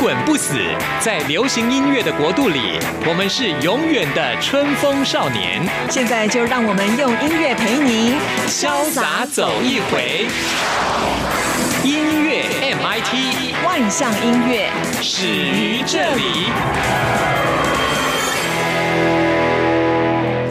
滚不死，在流行音乐的国度里，我们是永远的春风少年。现在就让我们用音乐陪你潇洒走一回。音乐 MIT，万象音乐始于这里。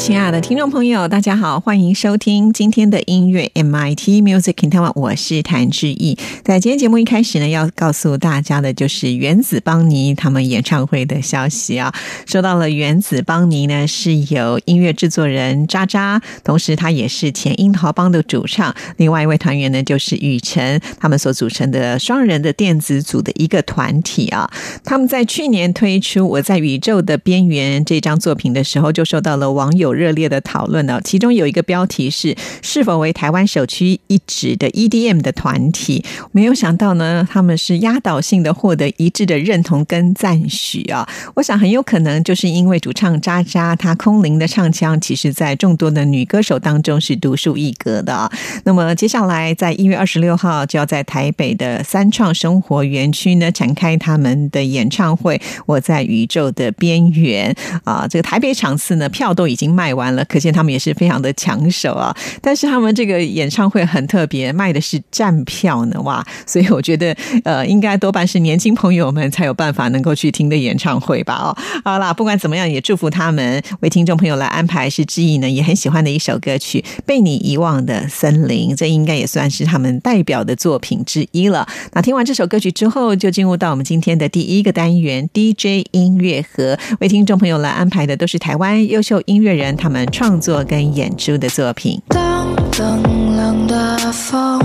亲爱的听众朋友，大家好，欢迎收听今天的音乐 MIT Music in Taiwan，我是谭志毅。在今天节目一开始呢，要告诉大家的就是原子邦尼他们演唱会的消息啊。说到了原子邦尼呢，是由音乐制作人渣渣，同时他也是前樱桃帮的主唱。另外一位团员呢，就是雨辰，他们所组成的双人的电子组的一个团体啊。他们在去年推出《我在宇宙的边缘》这张作品的时候，就受到了网友。热烈的讨论呢，其中有一个标题是“是否为台湾首屈一指的 EDM 的团体”。没有想到呢，他们是压倒性的获得一致的认同跟赞许啊！我想很有可能就是因为主唱渣渣他空灵的唱腔，其实在众多的女歌手当中是独树一格的。那么接下来在一月二十六号就要在台北的三创生活园区呢展开他们的演唱会。我在宇宙的边缘啊，这个台北场次呢票都已经。卖完了，可见他们也是非常的抢手啊！但是他们这个演唱会很特别，卖的是站票呢，哇！所以我觉得，呃，应该多半是年轻朋友们才有办法能够去听的演唱会吧？哦，好啦，不管怎么样，也祝福他们为听众朋友来安排是志毅呢也很喜欢的一首歌曲《被你遗忘的森林》，这应该也算是他们代表的作品之一了。那听完这首歌曲之后，就进入到我们今天的第一个单元 DJ 音乐盒，为听众朋友来安排的都是台湾优秀音乐人。他们创作跟演出的作品。当冷冷的风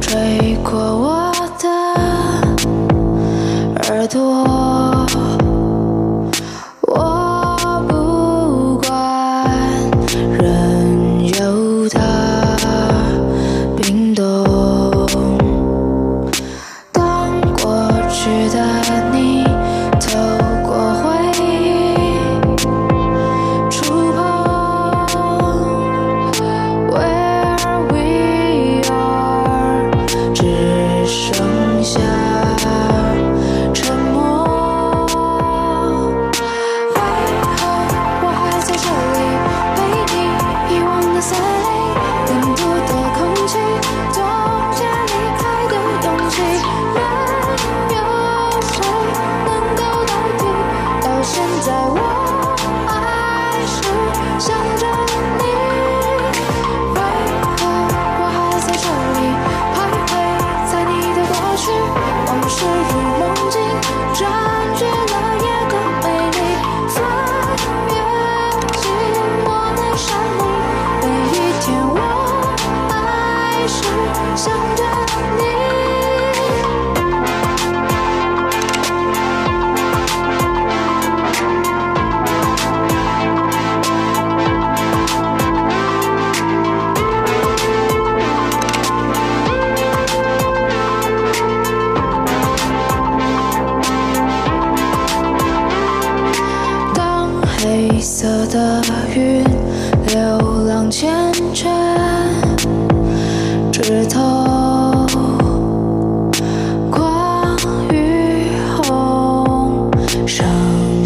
吹过我的耳朵，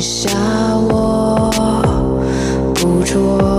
下我捕捉。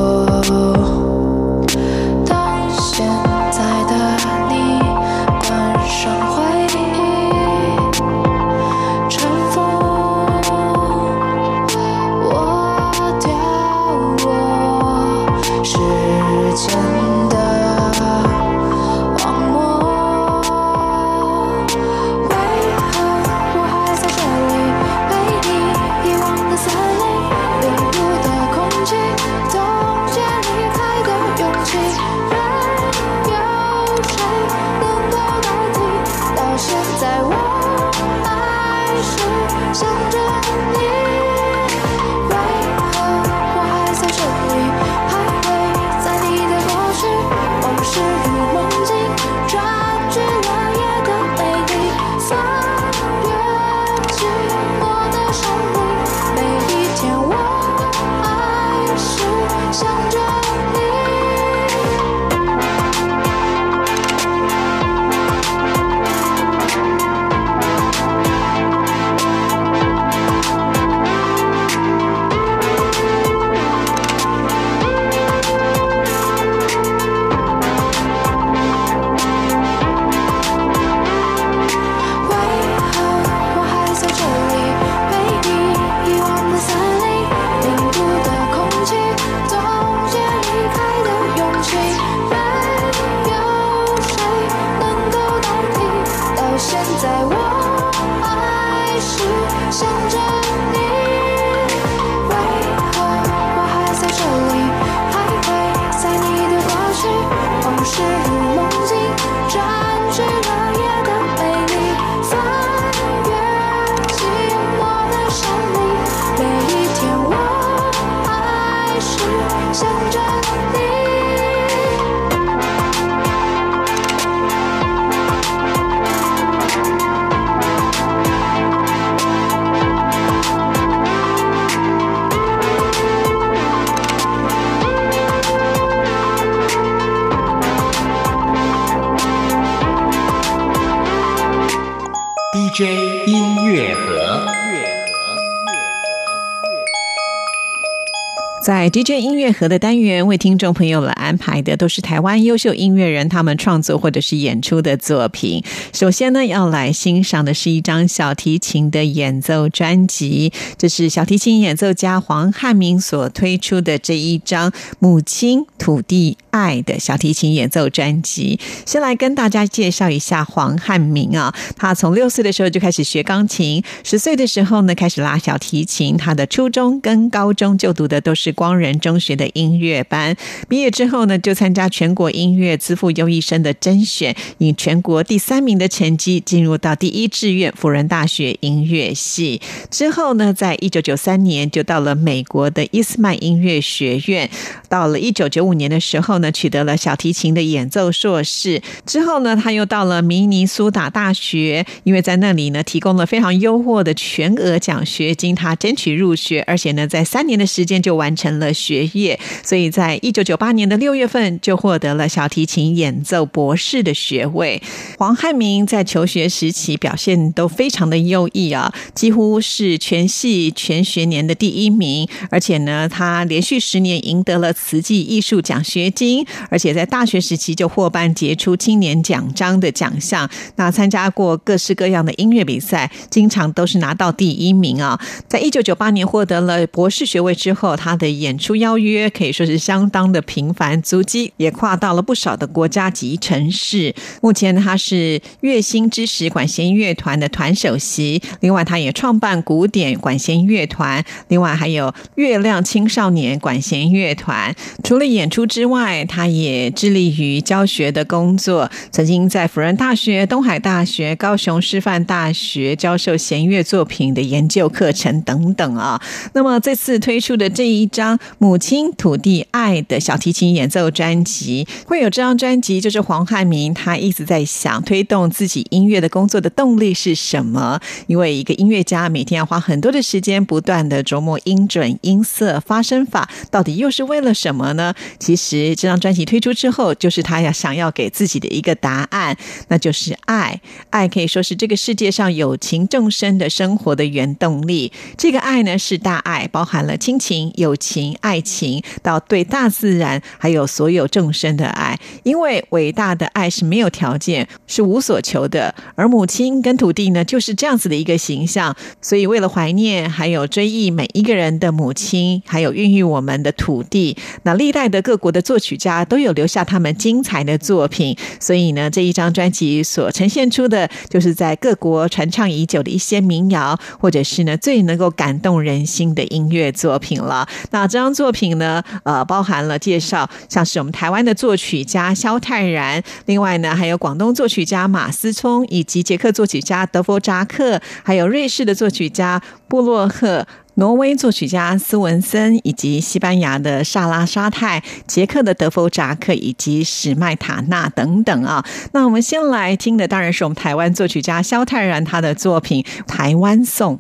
DJ 音乐盒的单元，为听众朋友们安排的都是台湾优秀音乐人他们创作或者是演出的作品。首先呢，要来欣赏的是一张小提琴的演奏专辑，这是小提琴演奏家黄汉明所推出的这一张《母亲土地爱》的小提琴演奏专辑。先来跟大家介绍一下黄汉明啊，他从六岁的时候就开始学钢琴，十岁的时候呢开始拉小提琴。他的初中跟高中就读的都是光仁中学的音乐班，毕业之后呢就参加全国音乐资赋优异生的甄选，以全国第三名的成绩进入到第一志愿辅仁大学音乐系。之后呢，在一九九三年就到了美国的伊斯曼音乐学院，到了一九九五年的时候呢，取得了小提琴的演奏硕士。之后呢，他又到了明尼苏达大学，因为在那里呢提供了非常优渥的全额奖学金，他争取入学，而且呢，在三年的时间就完成了学业，所以在一九九八年的六月份就获得了小提琴演奏博士的学位。黄汉明在求学时期表现都非常的优异啊，几乎是全系全学年的第一名，而且呢，他连续十年赢得了慈济艺术奖学金，而且在大学时期就获颁杰出青年奖章的奖项。那参加过各式各样的音乐比赛，经常都是拿到第一名啊。在一九九八年获得了博士学位之后，他的演演出邀约可以说是相当的频繁，足迹也跨到了不少的国家级城市。目前他是乐星之石管弦乐团的团首席，另外他也创办古典管弦乐团，另外还有月亮青少年管弦乐团。除了演出之外，他也致力于教学的工作，曾经在辅仁大学、东海大学、高雄师范大学教授弦乐作品的研究课程等等啊。那么这次推出的这一张《母亲土地爱》的小提琴演奏专辑，会有这张专辑，就是黄汉明他一直在想推动自己音乐的工作的动力是什么？因为一个音乐家每天要花很多的时间，不断的琢磨音准、音色、发声法，到底又是为了什么呢？其实这张专辑推出之后，就是他要想要给自己的一个答案，那就是爱。爱可以说是这个世界上有情众生的生活的原动力。这个爱呢，是大爱，包含了亲情、友情、爱情，到对大自然还有所有众生的爱。因为伟大的爱是没有条件，是无所求的。而母亲跟土地呢，就是这样子的一个形象。所以，为了怀念还有追忆每一个人的母亲，还有孕育我们的土地，那历代的各国的作曲家都有留下他们精彩的作品。所以呢，这一张专辑所呈现出的，就是在各国传唱已久的一些民谣，或者是呢最能够感动人心的音乐作品了。那这张作品呢，呃，包含了介绍像是我们台湾的作曲家萧泰然，另外呢还有广东作曲家马思聪，以及捷克作曲家德弗扎克，还有瑞士的作曲家布洛赫。挪威作曲家斯文森，以及西班牙的萨拉沙泰、捷克的德弗扎克以及史麦塔纳等等啊。那我们先来听的当然是我们台湾作曲家萧泰然他的作品《台湾颂》。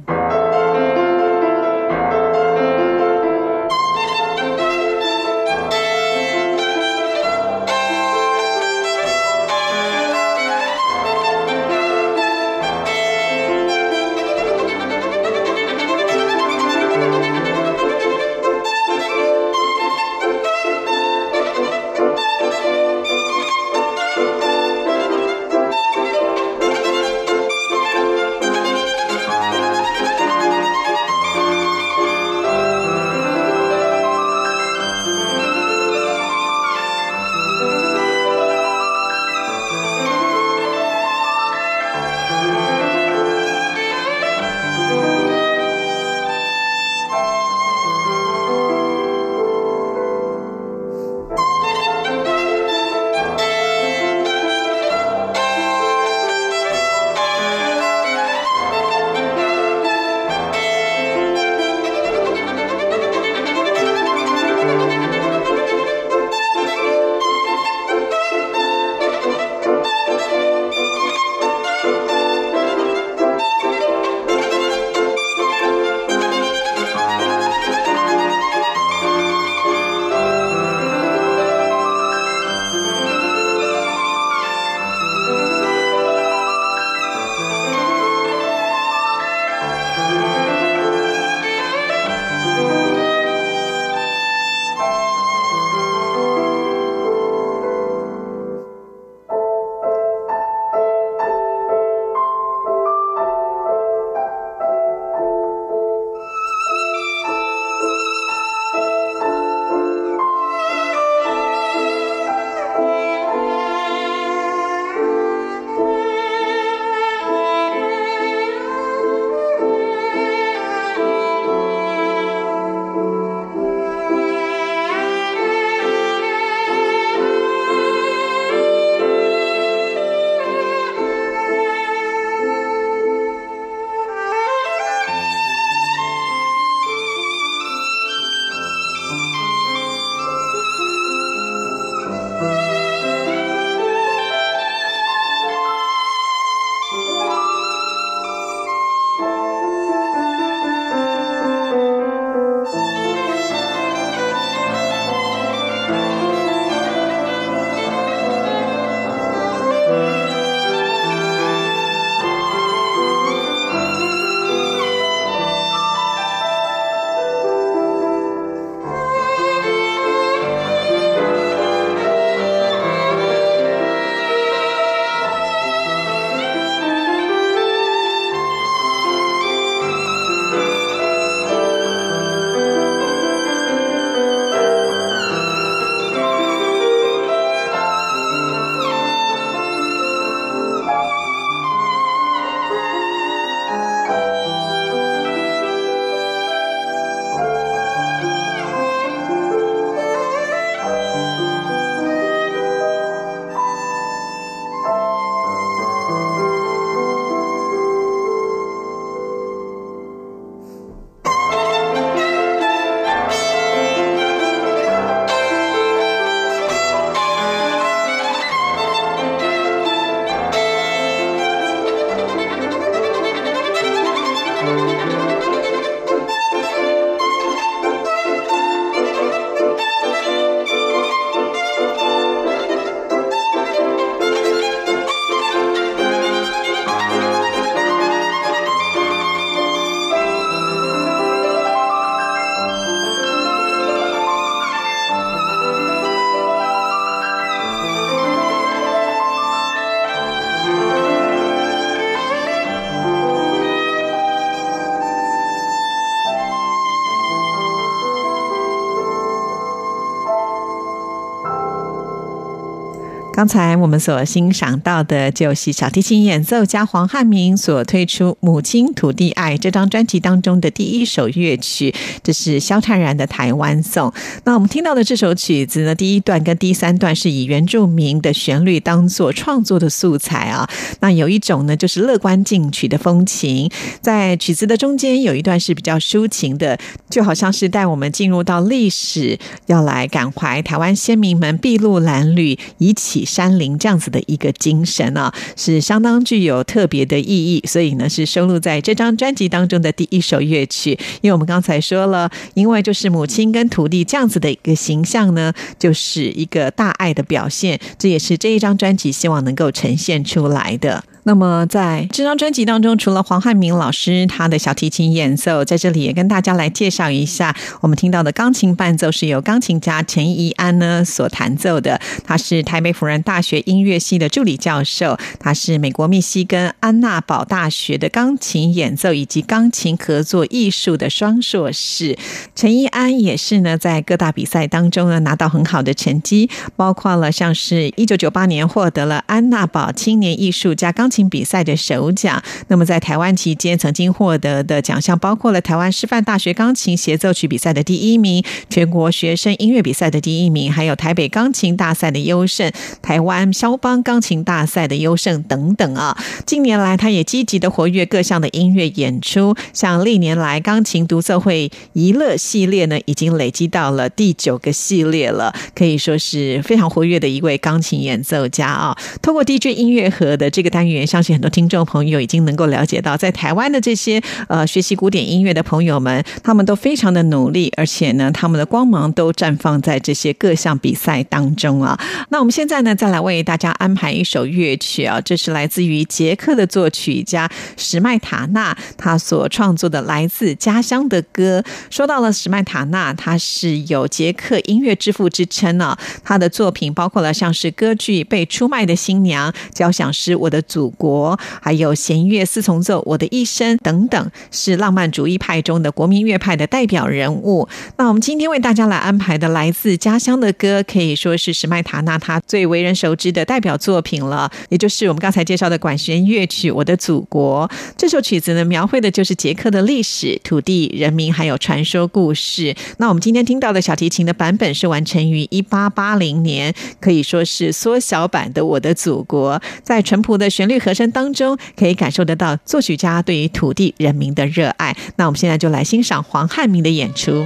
刚才我们所欣赏到的，就是小提琴演奏家黄汉明所推出《母亲土地爱》这张专辑当中的第一首乐曲，这是萧灿然的《台湾颂》。那我们听到的这首曲子呢，第一段跟第三段是以原住民的旋律当做创作的素材啊。那有一种呢，就是乐观进取的风情，在曲子的中间有一段是比较抒情的，就好像是带我们进入到历史，要来感怀台湾先民们筚路蓝缕，以起。山林这样子的一个精神啊，是相当具有特别的意义，所以呢是收录在这张专辑当中的第一首乐曲。因为我们刚才说了，因为就是母亲跟徒弟这样子的一个形象呢，就是一个大爱的表现，这也是这一张专辑希望能够呈现出来的。那么在这张专辑当中，除了黄汉明老师他的小提琴演奏，在这里也跟大家来介绍一下，我们听到的钢琴伴奏是由钢琴家陈怡安呢所弹奏的。他是台北辅仁大学音乐系的助理教授，他是美国密西根安娜堡大学的钢琴演奏以及钢琴合作艺术的双硕士。陈怡安也是呢，在各大比赛当中呢拿到很好的成绩，包括了像是一九九八年获得了安娜堡青年艺术家钢琴比赛的首奖。那么在台湾期间，曾经获得的奖项包括了台湾师范大学钢琴协奏曲比赛的第一名、全国学生音乐比赛的第一名，还有台北钢琴大赛的优胜、台湾肖邦钢琴大赛的优胜等等啊。近年来，他也积极的活跃各项的音乐演出，像历年来钢琴独奏会娱乐系列呢，已经累积到了第九个系列了，可以说是非常活跃的一位钢琴演奏家啊。通过 DJ 音乐盒的这个单元。相信很多听众朋友已经能够了解到，在台湾的这些呃学习古典音乐的朋友们，他们都非常的努力，而且呢，他们的光芒都绽放在这些各项比赛当中啊。那我们现在呢，再来为大家安排一首乐曲啊，这是来自于捷克的作曲家史麦塔纳他所创作的来自家乡的歌。说到了史麦塔纳，他是有捷克音乐之父之称啊。他的作品包括了像是歌剧《被出卖的新娘》、交响诗《我的祖》。国还有弦乐四重奏，我的一生等等，是浪漫主义派中的国民乐派的代表人物。那我们今天为大家来安排的来自家乡的歌，可以说是史麦塔纳他最为人熟知的代表作品了，也就是我们刚才介绍的管弦乐曲《我的祖国》。这首曲子呢，描绘的就是捷克的历史、土地、人民还有传说故事。那我们今天听到的小提琴的版本是完成于一八八零年，可以说是缩小版的《我的祖国》。在淳朴的旋律。和声当中可以感受得到作曲家对于土地人民的热爱。那我们现在就来欣赏黄汉明的演出。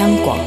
央广，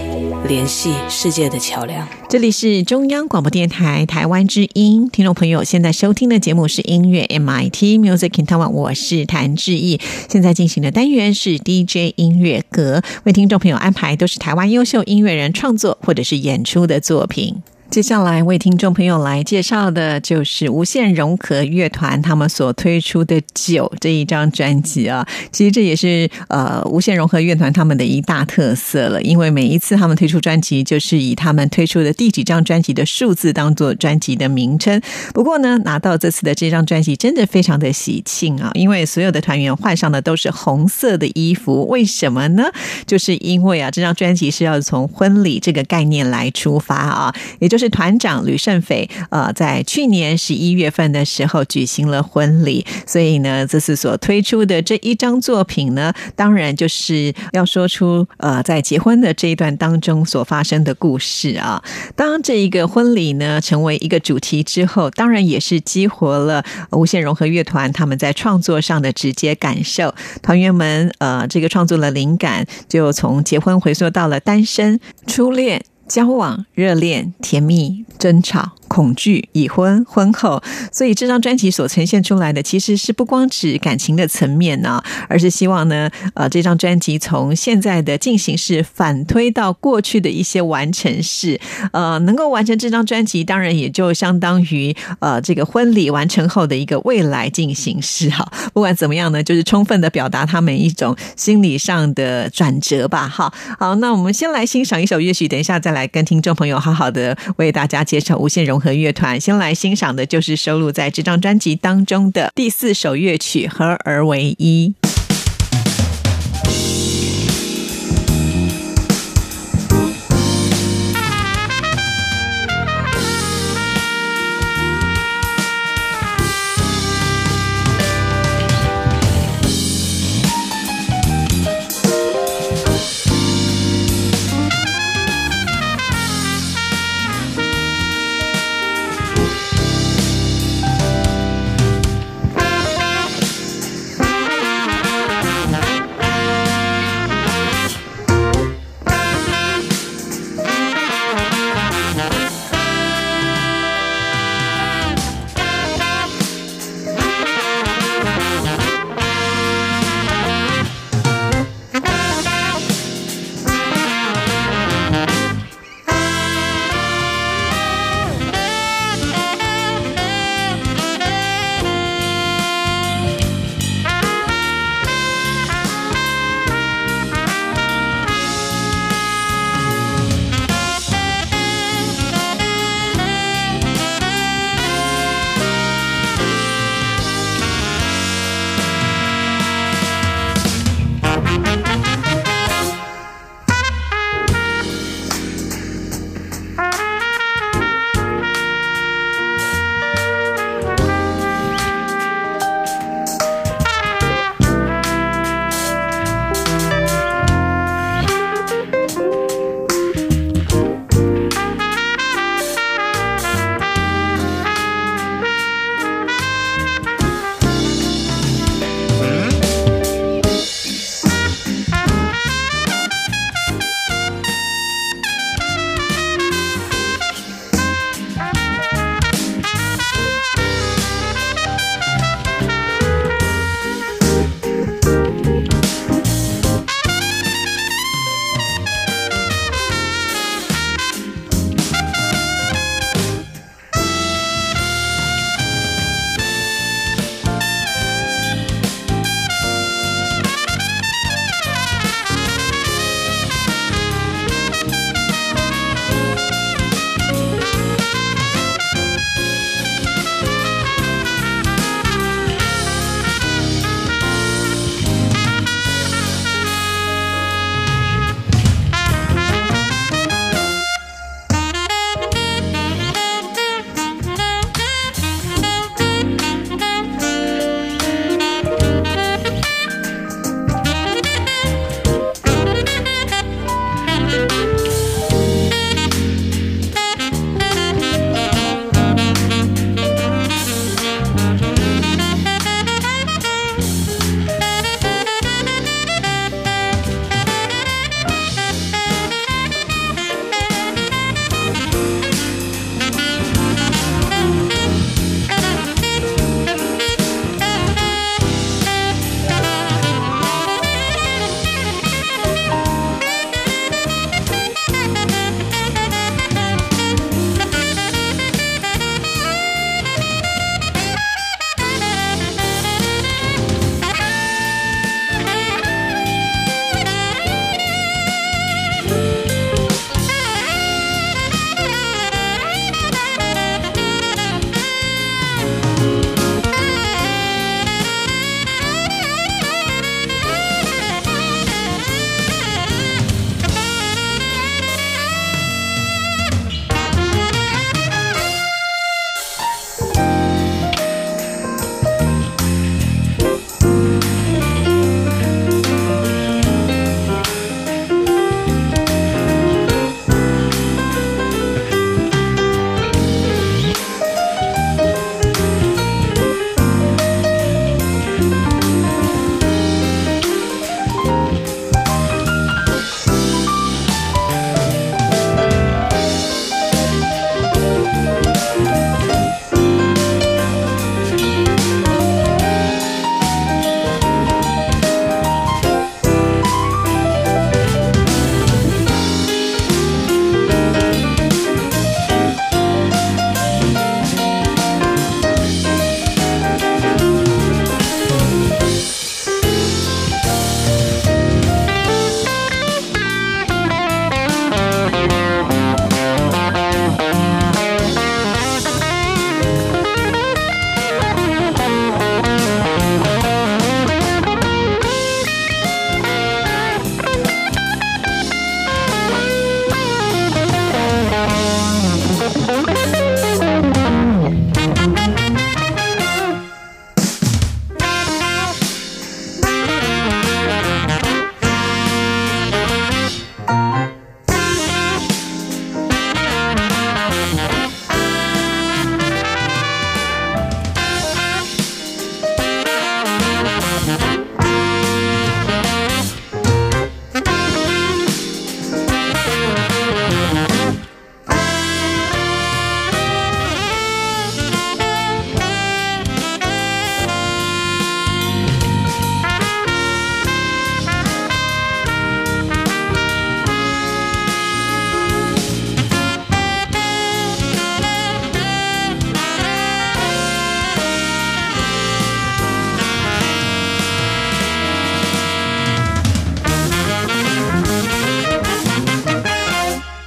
联系世界的桥梁。这里是中央广播电台台湾之音，听众朋友现在收听的节目是音乐 MIT Music in Taiwan，我是谭志毅。现在进行的单元是 DJ 音乐阁，为听众朋友安排都是台湾优秀音乐人创作或者是演出的作品。接下来为听众朋友来介绍的就是无限融合乐团他们所推出的《九》这一张专辑啊，其实这也是呃无限融合乐团他们的一大特色了，因为每一次他们推出专辑，就是以他们推出的第几张专辑的数字当做专辑的名称。不过呢，拿到这次的这张专辑真的非常的喜庆啊，因为所有的团员换上的都是红色的衣服，为什么呢？就是因为啊，这张专辑是要从婚礼这个概念来出发啊，也就是是团长吕胜斐呃，在去年十一月份的时候举行了婚礼，所以呢，这次所推出的这一张作品呢，当然就是要说出呃，在结婚的这一段当中所发生的故事啊。当这一个婚礼呢成为一个主题之后，当然也是激活了无限融合乐团他们在创作上的直接感受。团员们呃，这个创作的灵感就从结婚回溯到了单身、初恋。交往、热恋、甜蜜、争吵、恐惧、已婚、婚后，所以这张专辑所呈现出来的，其实是不光指感情的层面呢、而是希望呢，呃，这张专辑从现在的进行式反推到过去的一些完成式，呃，能够完成这张专辑，当然也就相当于呃这个婚礼完成后的一个未来进行式哈。不管怎么样呢，就是充分的表达他们一种心理上的转折吧。哈，好，那我们先来欣赏一首乐曲，等一下再来跟听众朋友好好的为大家介绍无限融和乐团。先来欣赏的就是收录在这张专辑当中的第四首乐曲《合而为一》。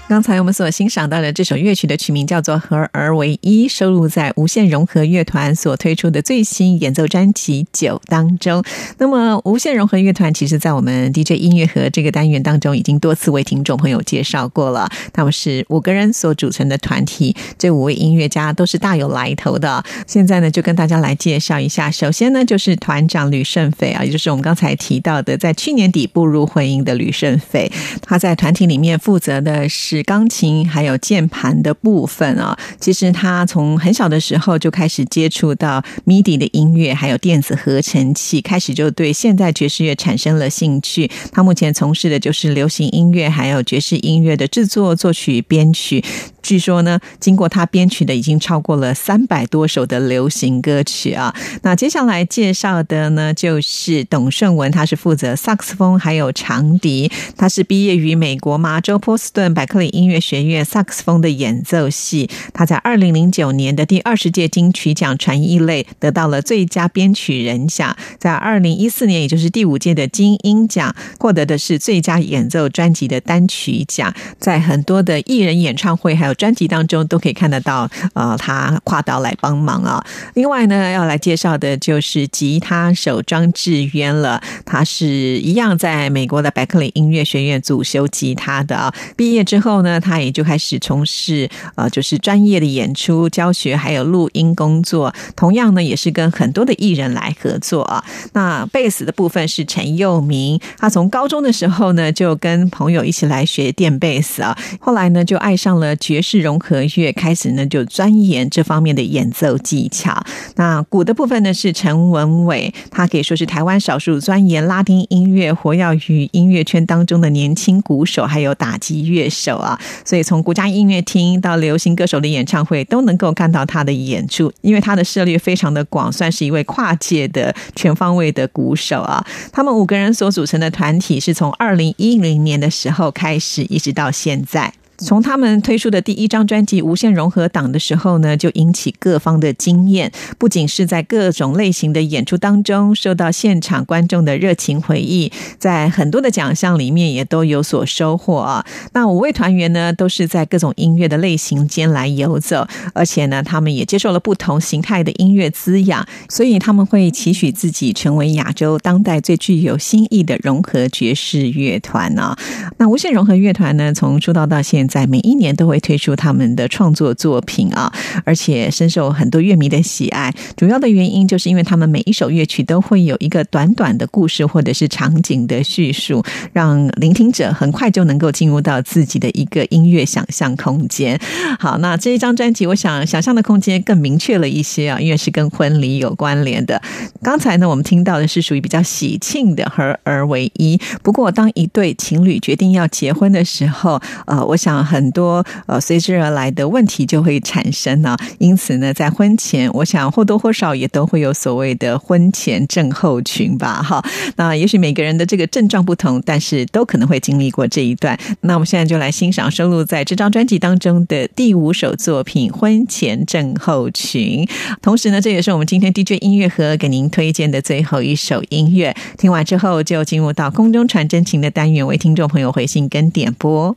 刚才我们所欣赏到的这首乐曲的曲名叫做《合而为一》，收录在无限融合乐团所推出的最新演奏专辑《九》当中。那么，无限融合乐团其实在我们 DJ 音乐盒这个单元当中已经多次为听众朋友介绍过了。他们是五个人所组成的团体，这五位音乐家都是大有来头的。现在呢，就跟大家来介绍一下。首先呢，就是团长吕胜斐啊，也就是我们刚才提到的，在去年底步入婚姻的吕胜斐。他在团体里面负责的是是钢琴还有键盘的部分啊。其实他从很小的时候就开始接触到 MIDI 的音乐，还有电子合成器，开始就对现代爵士乐产生了兴趣。他目前从事的就是流行音乐还有爵士音乐的制作、作曲、编曲。据说呢，经过他编曲的已经超过了三百多首的流行歌曲啊。那接下来介绍的呢，就是董顺文，他是负责萨克斯风还有长笛，他是毕业于美国麻州波士顿百克音乐学院萨克斯风的演奏系。他在二零零九年的第二十届金曲奖传艺类得到了最佳编曲人奖，在二零一四年，也就是第五届的金鹰奖，获得的是最佳演奏专辑的单曲奖。在很多的艺人演唱会还有专辑当中都可以看得到，呃，他跨刀来帮忙啊。另外呢，要来介绍的就是吉他手庄智渊了。他是一样在美国的伯克利音乐学院主修吉他的啊。毕业之后后呢，他也就开始从事呃，就是专业的演出、教学还有录音工作。同样呢，也是跟很多的艺人来合作啊。那贝斯的部分是陈佑明，他从高中的时候呢，就跟朋友一起来学电贝斯啊。后来呢，就爱上了爵士融合乐，开始呢就钻研这方面的演奏技巧。那鼓的部分呢是陈文伟，他可以说是台湾少数钻研拉丁音乐、活跃于音乐圈当中的年轻鼓手，还有打击乐手。啊所以从国家音乐厅到流行歌手的演唱会，都能够看到他的演出，因为他的涉猎非常的广，算是一位跨界的全方位的鼓手啊。他们五个人所组成的团体是从二零一零年的时候开始，一直到现在。从他们推出的第一张专辑《无限融合档》的时候呢，就引起各方的惊艳。不仅是在各种类型的演出当中受到现场观众的热情回忆，在很多的奖项里面也都有所收获啊。那五位团员呢，都是在各种音乐的类型间来游走，而且呢，他们也接受了不同形态的音乐滋养，所以他们会期许自己成为亚洲当代最具有新意的融合爵士乐团呢。那无限融合乐团呢，从出道到现在，每一年都会推出他们的创作作品啊，而且深受很多乐迷的喜爱。主要的原因就是因为他们每一首乐曲都会有一个短短的故事或者是场景的叙述，让聆听者很快就能够进入到自己的一个音乐想象空间。好，那这一张专辑，我想想象的空间更明确了一些啊，因为是跟婚礼有关联的。刚才呢，我们听到的是属于比较喜庆的合而为一。不过，当一对情侣决定要结婚的时候，呃，我想很多呃随之而来的问题就会产生啊。因此呢，在婚前，我想或多或少也都会有所谓的婚前症候群吧。哈，那也许每个人的这个症状不同，但是都可能会经历过这一段。那我们现在就来欣赏收录在这张专辑当中的第五首作品《婚前症候群》。同时呢，这也是我们今天 DJ 音乐盒给您推荐的最后一首音乐。听完之后，就进入到空中传真情的单元，为听众朋友回信跟点播。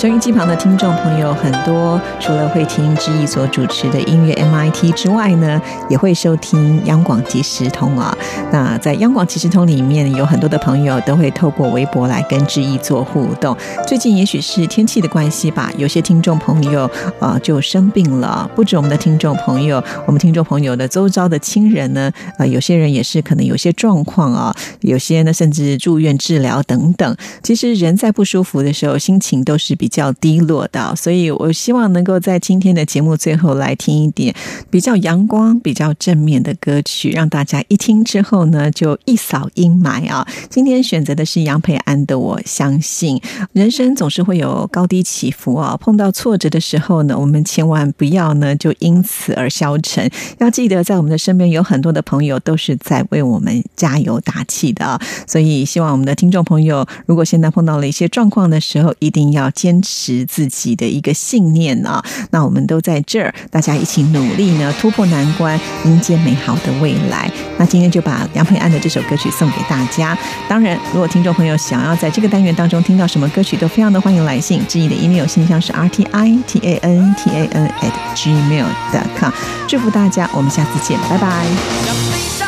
收音机旁的听众朋友很多，除了会听志毅所主持的音乐 MIT 之外呢，也会收听央广即时通啊。那在央广即时通里面，有很多的朋友都会透过微博来跟志毅做互动。最近也许是天气的关系吧，有些听众朋友啊、就生病了。不止我们的听众朋友，我们听众朋友的周遭的亲人呢，呃，有些人也是可能有些状况啊，有些呢甚至住院治疗等等。其实人在不舒服的时候，心情都是比较低落的，所以我希望能够在今天的节目最后来听一点比较阳光、比较正面的歌曲，让大家一听之后呢，就一扫阴霾啊。今天选择的是杨培安的《我相信》，人生总是会有高低起伏啊，碰到挫折的时候呢，我们千万不要呢就因此而消沉，要记得在我们的身边有很多的朋友都是在为我们加油打气的啊。所以希望我们的听众朋友，如果现在碰到了一些状况的时候，一定要坚持自己的一个信念啊！那我们都在这儿，大家一起努力呢，突破难关，迎接美好的未来。那今天就把杨培安的这首歌曲送给大家。当然，如果听众朋友想要在这个单元当中听到什么歌曲，都非常的欢迎来信。志毅的 email 信箱是 r t i t a n t a n at gmail dot com。祝福大家，我们下次见，拜拜。